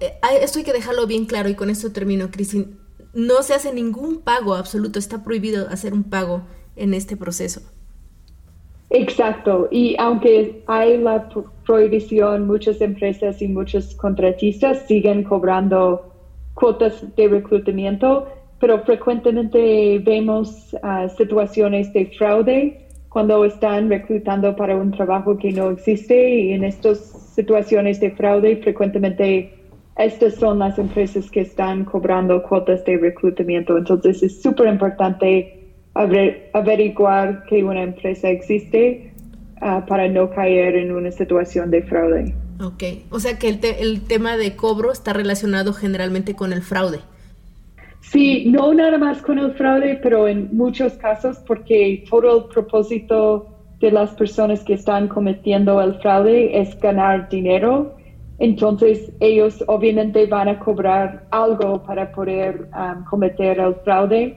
eh, esto hay que dejarlo bien claro y con esto termino, Cristina. No se hace ningún pago absoluto, está prohibido hacer un pago en este proceso. Exacto, y aunque hay la prohibición, muchas empresas y muchos contratistas siguen cobrando cuotas de reclutamiento, pero frecuentemente vemos ah, situaciones de fraude cuando están reclutando para un trabajo que no existe y en estas situaciones de fraude frecuentemente estas son las empresas que están cobrando cuotas de reclutamiento. Entonces es súper importante averiguar que una empresa existe ah, para no caer en una situación de fraude. Ok, o sea que el, el tema de cobro está relacionado generalmente con el fraude. Sí, no nada más con el fraude, pero en muchos casos porque todo el propósito de las personas que están cometiendo el fraude es ganar dinero. Entonces ellos obviamente van a cobrar algo para poder um, cometer el fraude,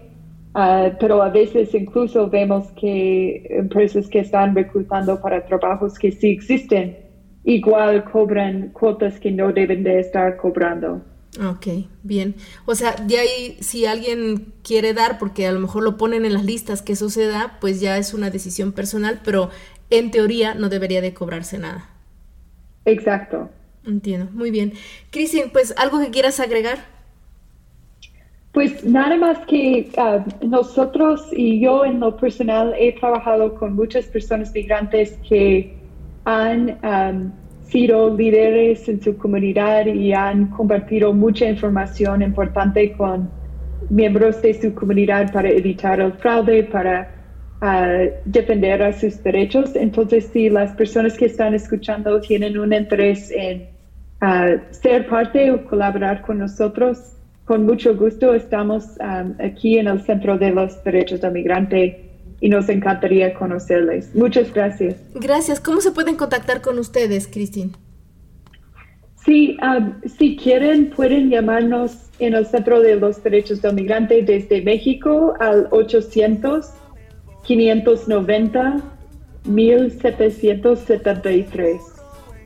uh, pero a veces incluso vemos que empresas que están reclutando para trabajos que sí existen, igual cobran cuotas que no deben de estar cobrando. Ok, bien. O sea, de ahí si alguien quiere dar, porque a lo mejor lo ponen en las listas que eso se da, pues ya es una decisión personal, pero en teoría no debería de cobrarse nada. Exacto. Entiendo, muy bien. Cristian, pues algo que quieras agregar. Pues nada más que ah, nosotros y yo en lo personal he trabajado con muchas personas migrantes que han sido líderes en su comunidad y han compartido mucha información importante con miembros de su comunidad para evitar el fraude, para ah, defender a sus derechos. Entonces, si las personas que están escuchando tienen un interés en ah, ser parte o colaborar con nosotros, con mucho gusto estamos ah, aquí en el Centro de los Derechos del Migrante y nos encantaría conocerles. Muchas gracias. Gracias. ¿Cómo se pueden contactar con ustedes, Cristín? Sí, um, si quieren, pueden llamarnos en el Centro de los Derechos del Migrante desde México al 800 590 1773.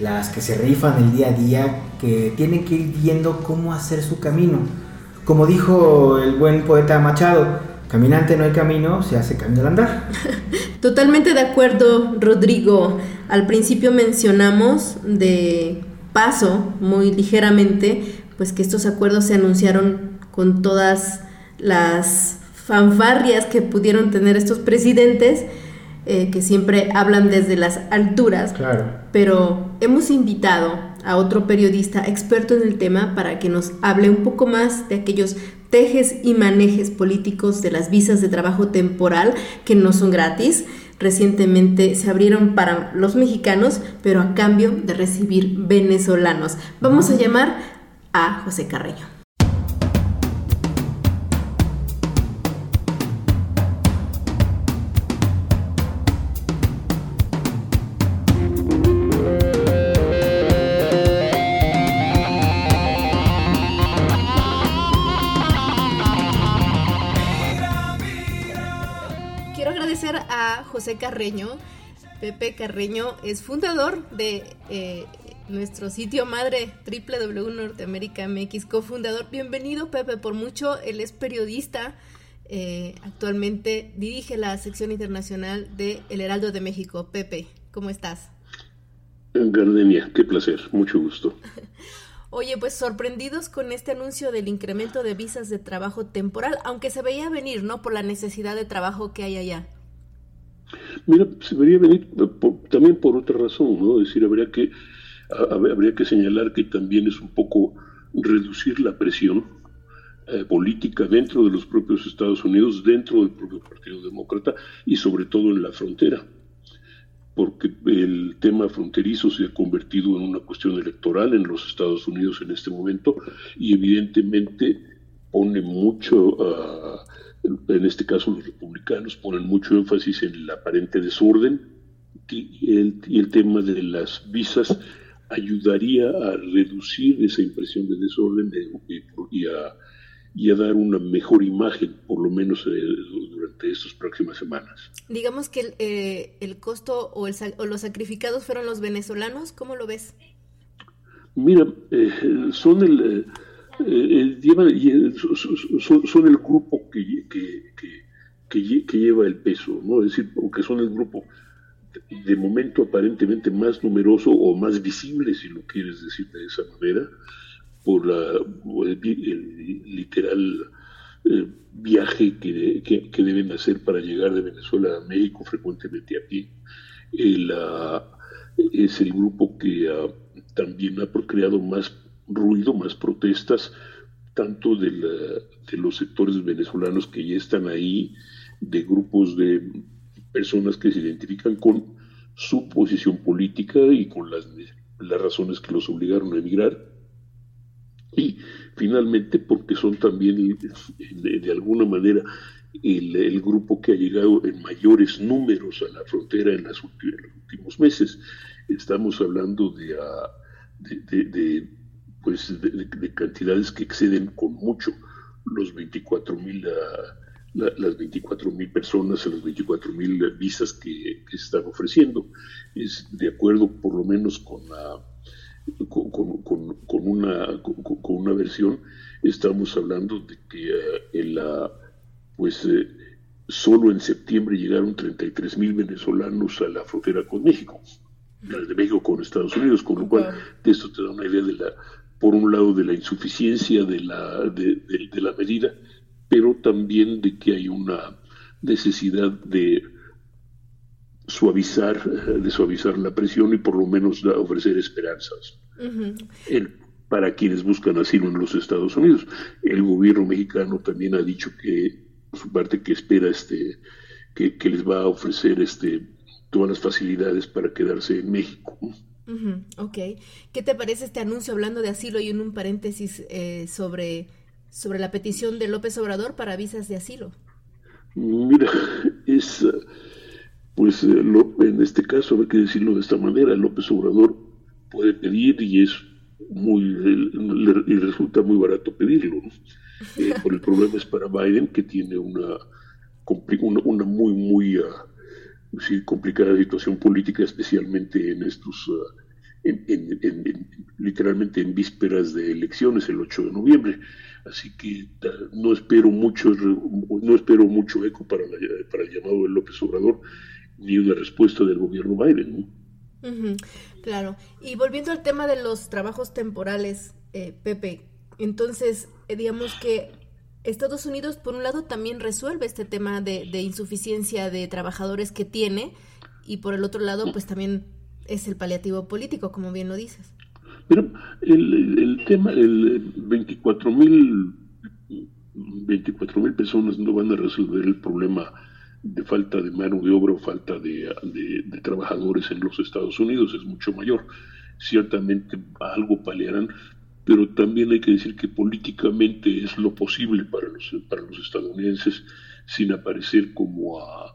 las que se rifan el día a día, que tienen que ir viendo cómo hacer su camino. Como dijo el buen poeta Machado, caminante no hay camino, se hace camino al andar. Totalmente de acuerdo, Rodrigo. Al principio mencionamos de paso, muy ligeramente, pues que estos acuerdos se anunciaron con todas las fanfarrias que pudieron tener estos presidentes eh, que siempre hablan desde las alturas, pero hemos invitado a otro periodista experto en el tema para que nos hable un poco más de aquellos tejes y manejes políticos de las visas de trabajo temporal que no son gratis, recientemente se abrieron para los mexicanos, pero a cambio de recibir venezolanos. Vamos a llamar a José Carreño. José Carreño. Pepe Carreño es fundador de eh, nuestro sitio madre www Norteamérica MX, cofundador. Bienvenido Pepe, por mucho, él es periodista, eh, actualmente dirige la sección internacional de El Heraldo de México. Pepe, ¿cómo estás? Gardenia, qué placer, mucho gusto. Oye, pues sorprendidos con este anuncio del incremento de visas de trabajo temporal, aunque se veía venir, ¿no? Por la necesidad de trabajo que hay allá. Mira, se debería venir también por otra razón, ¿no? Es decir, habría que, habría que señalar que también es un poco reducir la presión eh, política dentro de los propios Estados Unidos, dentro del propio Partido Demócrata y sobre todo en la frontera, porque el tema fronterizo se ha convertido en una cuestión electoral en los Estados Unidos en este momento y evidentemente pone mucho... a en este caso los republicanos ponen mucho énfasis en el aparente desorden y el, tema de las visas ayudaría a reducir esa impresión de desorden y, a, dar una mejor imagen, por lo menos eh, durante estas próximas semanas. Digamos que el, eh, el costo o, el, o, los sacrificados fueron los venezolanos, ¿cómo lo ves? Mira, eh, son el eh, eh, son, el grupo que, que, lleva el peso, ¿no? Es decir, porque son el grupo de, momento aparentemente más numeroso o más visible, si lo quieres decir de esa manera, por la, el, literal eh, viaje que, deben hacer para llegar de Venezuela a México frecuentemente a pie. es el grupo que ah, también ha procreado más ruido, más protestas, tanto de, los sectores venezolanos que ya están ahí, de grupos de personas que se identifican con su posición política y con las, las razones que los obligaron a emigrar. Y finalmente porque son también de, alguna manera el, grupo que ha llegado en mayores números a la frontera en, los últimos meses. Estamos hablando de, ah, de pues de, cantidades que exceden con mucho los 24 mil las 24 mil personas, las 24 mil visas que, se están ofreciendo. Es de acuerdo por lo menos con, con, una, con, una versión, estamos hablando de que eh, en la, pues, eh, solo en septiembre llegaron 33 mil venezolanos a la frontera con México, de México con Estados Unidos, con lo cual esto te da una idea de la por un lado de la insuficiencia de la, de, la medida, pero también de que hay una necesidad de suavizar, de suavizar la presión y por lo menos ofrecer esperanzas para quienes buscan asilo en los Estados Unidos. El gobierno mexicano también ha dicho que, por su parte, que espera este, que, que les va a ofrecer este, todas las facilidades para quedarse en México ok. ¿Qué te parece este anuncio hablando de asilo y en un paréntesis eh, sobre, sobre la petición de López Obrador para visas de asilo? Mira, es, pues eh, en este caso hay que decirlo de esta manera, López Obrador puede pedir y es muy, y resulta muy barato pedirlo, eh, por el problema es para Biden que tiene una, una, muy, muy... Ah, sí, complicada situación política, especialmente en estos, uh, literalmente en vísperas de elecciones, el 8 de noviembre. Así que no espero mucho, no espero mucho eco para, para el llamado de López Obrador, ni una respuesta del gobierno Biden. claro. Y volviendo al tema de los trabajos temporales, eh, Pepe, entonces, eh, digamos que Estados Unidos, por un lado, también resuelve este tema de, insuficiencia de trabajadores que tiene y por el otro lado, pues también es el paliativo político, como bien lo dices. Pero el, tema, el 24 mil 24 mil personas no van a resolver el problema de falta de mano de obra o falta de, de, trabajadores en los Estados Unidos es mucho mayor. Ciertamente algo paliarán, pero también hay que decir que políticamente es lo posible para los, para los estadounidenses sin aparecer como a,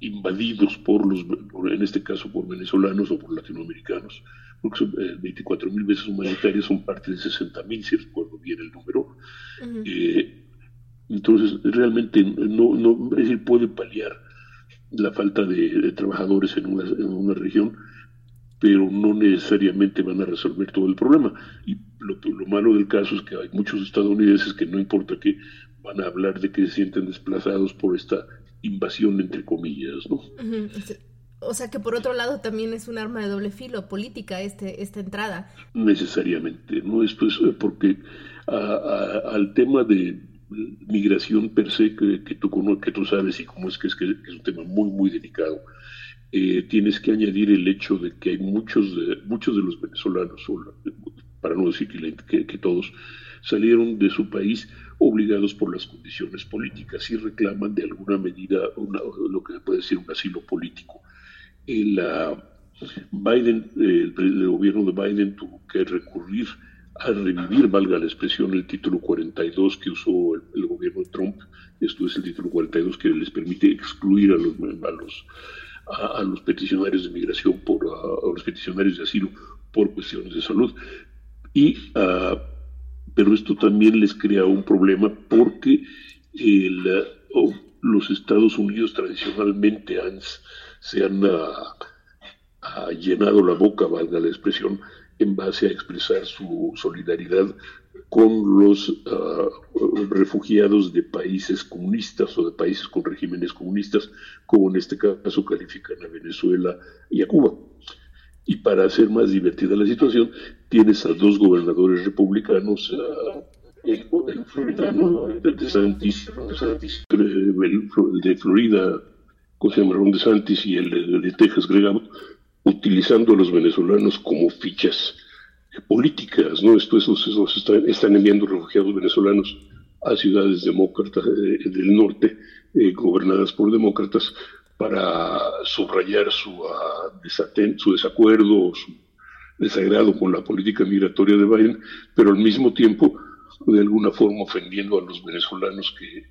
invadidos por los, en este caso por venezolanos o por latinoamericanos, porque son 24 eh, mil veces humanitarias son parte de 60 mil, si recuerdo bien el número. eh, entonces, realmente no, no, es decir, puede paliar la falta de, trabajadores en una, en una, región, pero no necesariamente van a resolver todo el problema. Y lo, lo malo del caso es que hay muchos estadounidenses que no importa que van a hablar de que se sienten desplazados por esta invasión, entre comillas, ¿no? O sea que por otro lado también es un arma de doble filo política este, esta entrada. Necesariamente, ¿no? Esto es eh, porque al tema de migración per se que, que, tú, que tú sabes y cómo es que, es que es un tema muy, muy delicado, eh, tienes que añadir el hecho de que hay muchos de, muchos de los venezolanos, para no decir que, que todos, salieron de su país obligados por las condiciones políticas y reclaman de alguna medida lo que puede decir un asilo político. El, Biden, el, gobierno de Biden tuvo que recurrir a revivir, valga la expresión, el título 42 que usó el, gobierno de Trump. Esto es el título 42 que les permite excluir a los, a los, a, los peticionarios de migración, por, a, los peticionarios de asilo por cuestiones de salud. Y uh, pero esto también les crea un problema porque el, oh, los Estados Unidos tradicionalmente han, se han ah, ah, llenado la boca, valga la expresión, en base a expresar su solidaridad con los ah, refugiados de países comunistas o de países con regímenes comunistas, como en este caso califican a Venezuela y a Cuba. Y para hacer más divertida la situación, tienes a dos gobernadores republicanos, el, de Santis, de Florida, ¿cómo se llama? Ron DeSantis y el de, Texas, Greg utilizando a los venezolanos como fichas políticas, ¿no? Esto, esos, esos están, enviando refugiados venezolanos a ciudades demócratas eh, del norte, eh, gobernadas por demócratas, para subrayar su, uh, su desacuerdo su desagrado con la política migratoria de Biden, pero al mismo tiempo de alguna forma ofendiendo a los venezolanos que,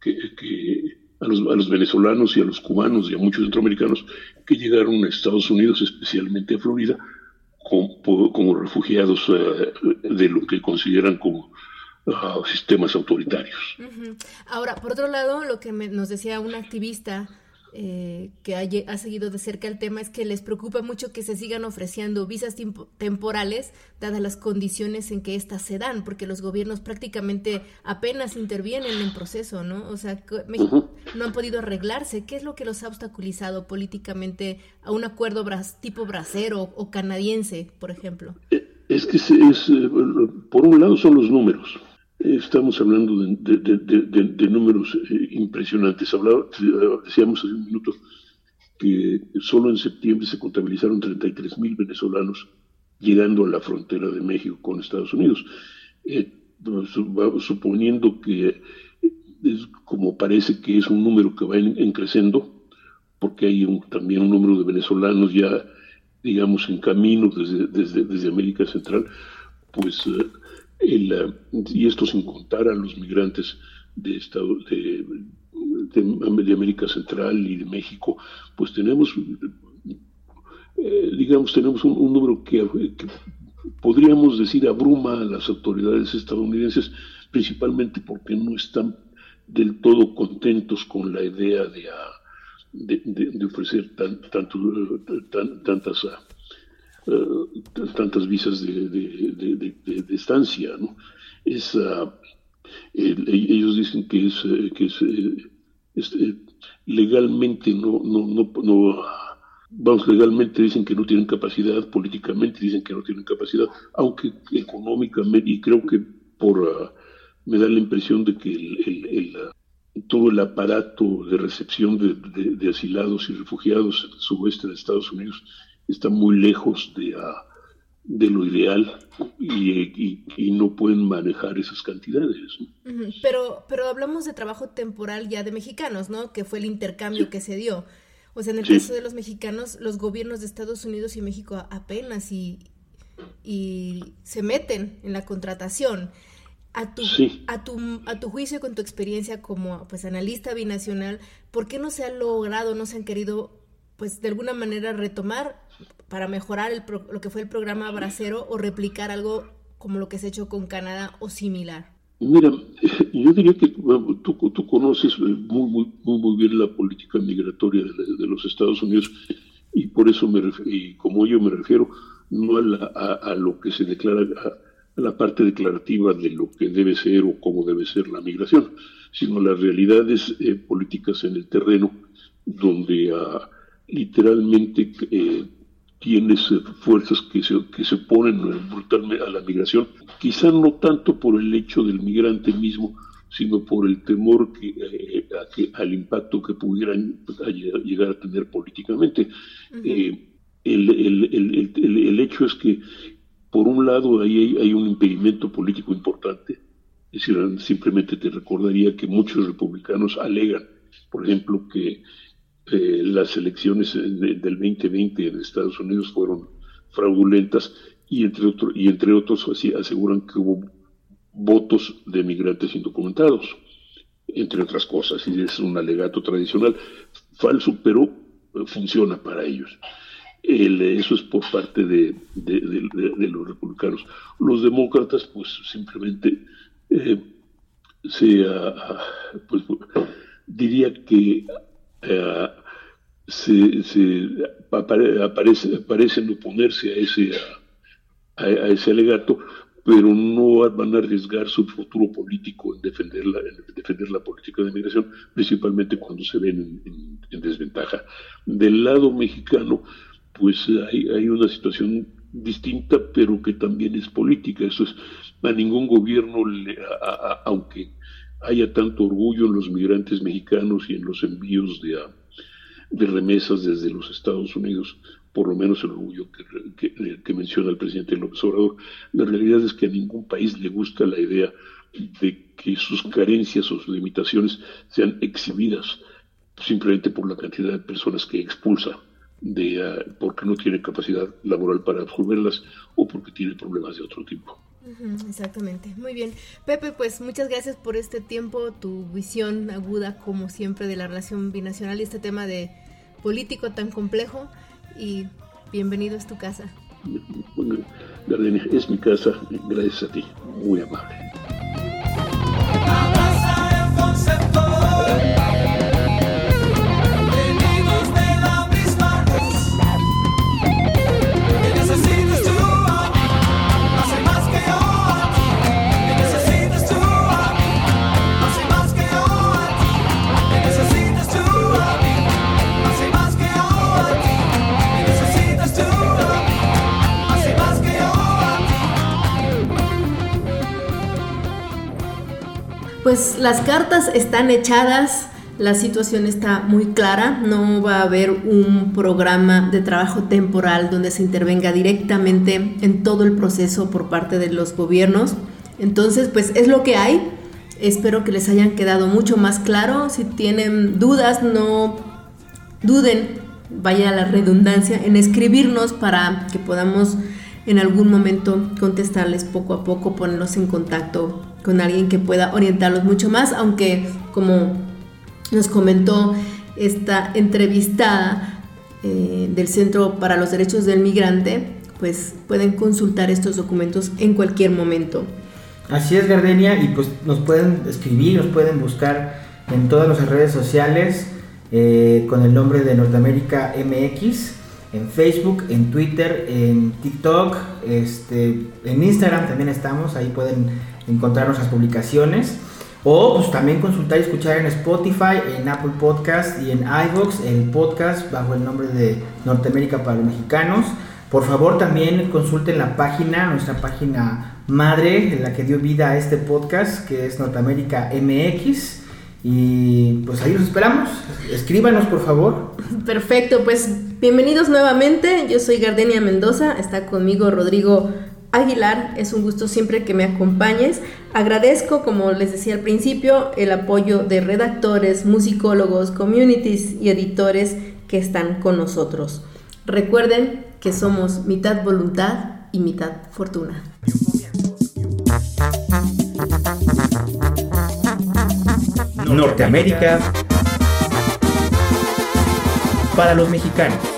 que, a, los, a, los, venezolanos y a los cubanos y a muchos centroamericanos que llegaron a Estados Unidos, especialmente a Florida, como, como refugiados uh, de lo que consideran como uh, sistemas autoritarios. Ahora, por otro lado, lo que me, nos decía un activista eh, que ha, seguido de cerca el tema es que les preocupa mucho que se sigan ofreciendo visas temporales dadas las condiciones en que éstas se dan, porque los gobiernos prácticamente apenas intervienen en el proceso, ¿no? O sea, México no han podido arreglarse. ¿Qué es lo que los ha obstaculizado políticamente a un acuerdo tipo bracero o canadiense, por ejemplo? Eh, es que es, eh, por un lado son los números Estamos hablando de, números eh, impresionantes. Hablaba, decíamos hace un minuto que solo en septiembre se contabilizaron 33 mil venezolanos llegando a la frontera de México con Estados Unidos. Eh, suponiendo que es como parece que es un número que va en, creciendo, porque hay también un número de venezolanos ya, digamos, en camino desde, desde, desde América Central, pues eh, el, y esto sin contar a los migrantes de, Estado, de, de, América Central y de México, pues tenemos, eh, digamos, tenemos un, número que, podríamos decir abruma a las autoridades estadounidenses, principalmente porque no están del todo contentos con la idea de, ah, de, ofrecer tan, tanto, tantas... Eh, tantas visas de, estancia, ¿no? Es, ah, ellos dicen que es, eh, que es, eh, legalmente no, no, no, no, vamos, legalmente dicen que no tienen capacidad, políticamente dicen que no tienen capacidad, aunque económicamente, y creo que por, ah, me da la impresión de que el, ah, todo el aparato de recepción de, de, asilados y refugiados en el suroeste de Estados Unidos está muy lejos de, ah, de lo ideal y, no pueden manejar esas cantidades. Pero, pero hablamos de trabajo temporal ya de mexicanos, ¿no? Que fue el intercambio que se dio. O sea, en el caso de los mexicanos, los gobiernos de Estados Unidos y México apenas y, y se meten en la contratación. A tu, a, tu, a tu juicio, con tu experiencia como pues analista binacional, ¿por qué no se ha logrado, no se han querido, pues de alguna manera retomar para mejorar el lo que fue el programa Bracero o replicar algo como lo que se ha hecho con Canadá o similar? Mira, yo diría que tú, tú conoces muy, muy, muy, bien la política migratoria de, los Estados Unidos y por eso me y como yo me refiero no a, a, lo que se declara, a, la parte declarativa de lo que debe ser o cómo debe ser la migración, sino a las realidades eh, políticas en el terreno donde ah, literalmente eh, tienes fuerzas que se, que se oponen brutalmente a la migración, quizá no tanto por el hecho del migrante mismo, sino por el temor que, eh, al impacto que pudieran llegar a tener políticamente. Eh, el, el, el, el, hecho es que, por un lado, ahí hay, hay, un impedimento político importante, es decir, simplemente te recordaría que muchos republicanos alegan, por ejemplo, que eh, las elecciones del 2020 en Estados Unidos fueron fraudulentas y entre, otro, y entre otros así, aseguran que hubo votos de migrantes indocumentados, entre otras cosas, y es un alegato tradicional falso, pero eh, funciona para ellos. eso es por parte de, los republicanos. Los demócratas, pues simplemente eh, se, pues, diría que se, aparece, parecen oponerse a ese, a, ese alegato, pero no van a arriesgar su futuro político en defender la, en defender la política de migración, principalmente cuando se ven en, desventaja. Del lado mexicano, pues hay, hay una situación distinta, pero que también es política. Eso es, a ningún gobierno, aunque haya tanto orgullo en los migrantes mexicanos y en los envíos de, de remesas desde los Estados Unidos, por lo menos el orgullo que, que, menciona el presidente López Obrador. La realidad es que a ningún país le gusta la idea de que sus carencias o sus limitaciones sean exhibidas simplemente por la cantidad de personas que expulsa, de, ah, porque no tiene capacidad laboral para absorberlas o porque tiene problemas de otro tipo. Exactamente, muy bien. Pepe, pues muchas gracias por este tiempo, tu visión aguda como siempre de la relación binacional y este tema de político tan complejo y bienvenido a tu casa. Gardenia, es mi casa, gracias a ti, muy amable. Pues las cartas están echadas, la situación está muy clara, no va a haber un programa de trabajo temporal donde se intervenga directamente en todo el proceso por parte de los gobiernos. Entonces, pues es lo que hay. Espero que les hayan quedado mucho más claro. Si tienen dudas, no duden, vaya la redundancia, en escribirnos para que podamos en algún momento contestarles poco a poco, ponerlos en contacto con alguien que pueda orientarlos mucho más, aunque como nos comentó esta entrevistada eh, del Centro para los Derechos del Migrante, pues pueden consultar estos documentos en cualquier momento. Así es, Gardenia, y pues nos pueden escribir, nos pueden buscar en todas nuestras redes sociales eh, con el nombre de Norteamérica MX, en Facebook, en Twitter, en TikTok, este, en Instagram también estamos, ahí pueden encontrar nuestras publicaciones. O pues también consultar y escuchar en Spotify, en Apple Podcast y en iVoox el podcast bajo el nombre de Norteamérica para los Mexicanos. Por favor también consulten la página, nuestra página madre, en la que dio vida a este podcast, que es Norteamérica MX. Y pues ahí los esperamos. Escríbanos, por favor. Perfecto, pues bienvenidos nuevamente. Yo soy Gardenia Mendoza, está conmigo Rodrigo Aguilar, es un gusto siempre que me acompañes. Agradezco, como les decía al principio, el apoyo de redactores, musicólogos, communities y editores que están con nosotros. Recuerden que somos mitad voluntad y mitad fortuna. Norteamérica para los mexicanos.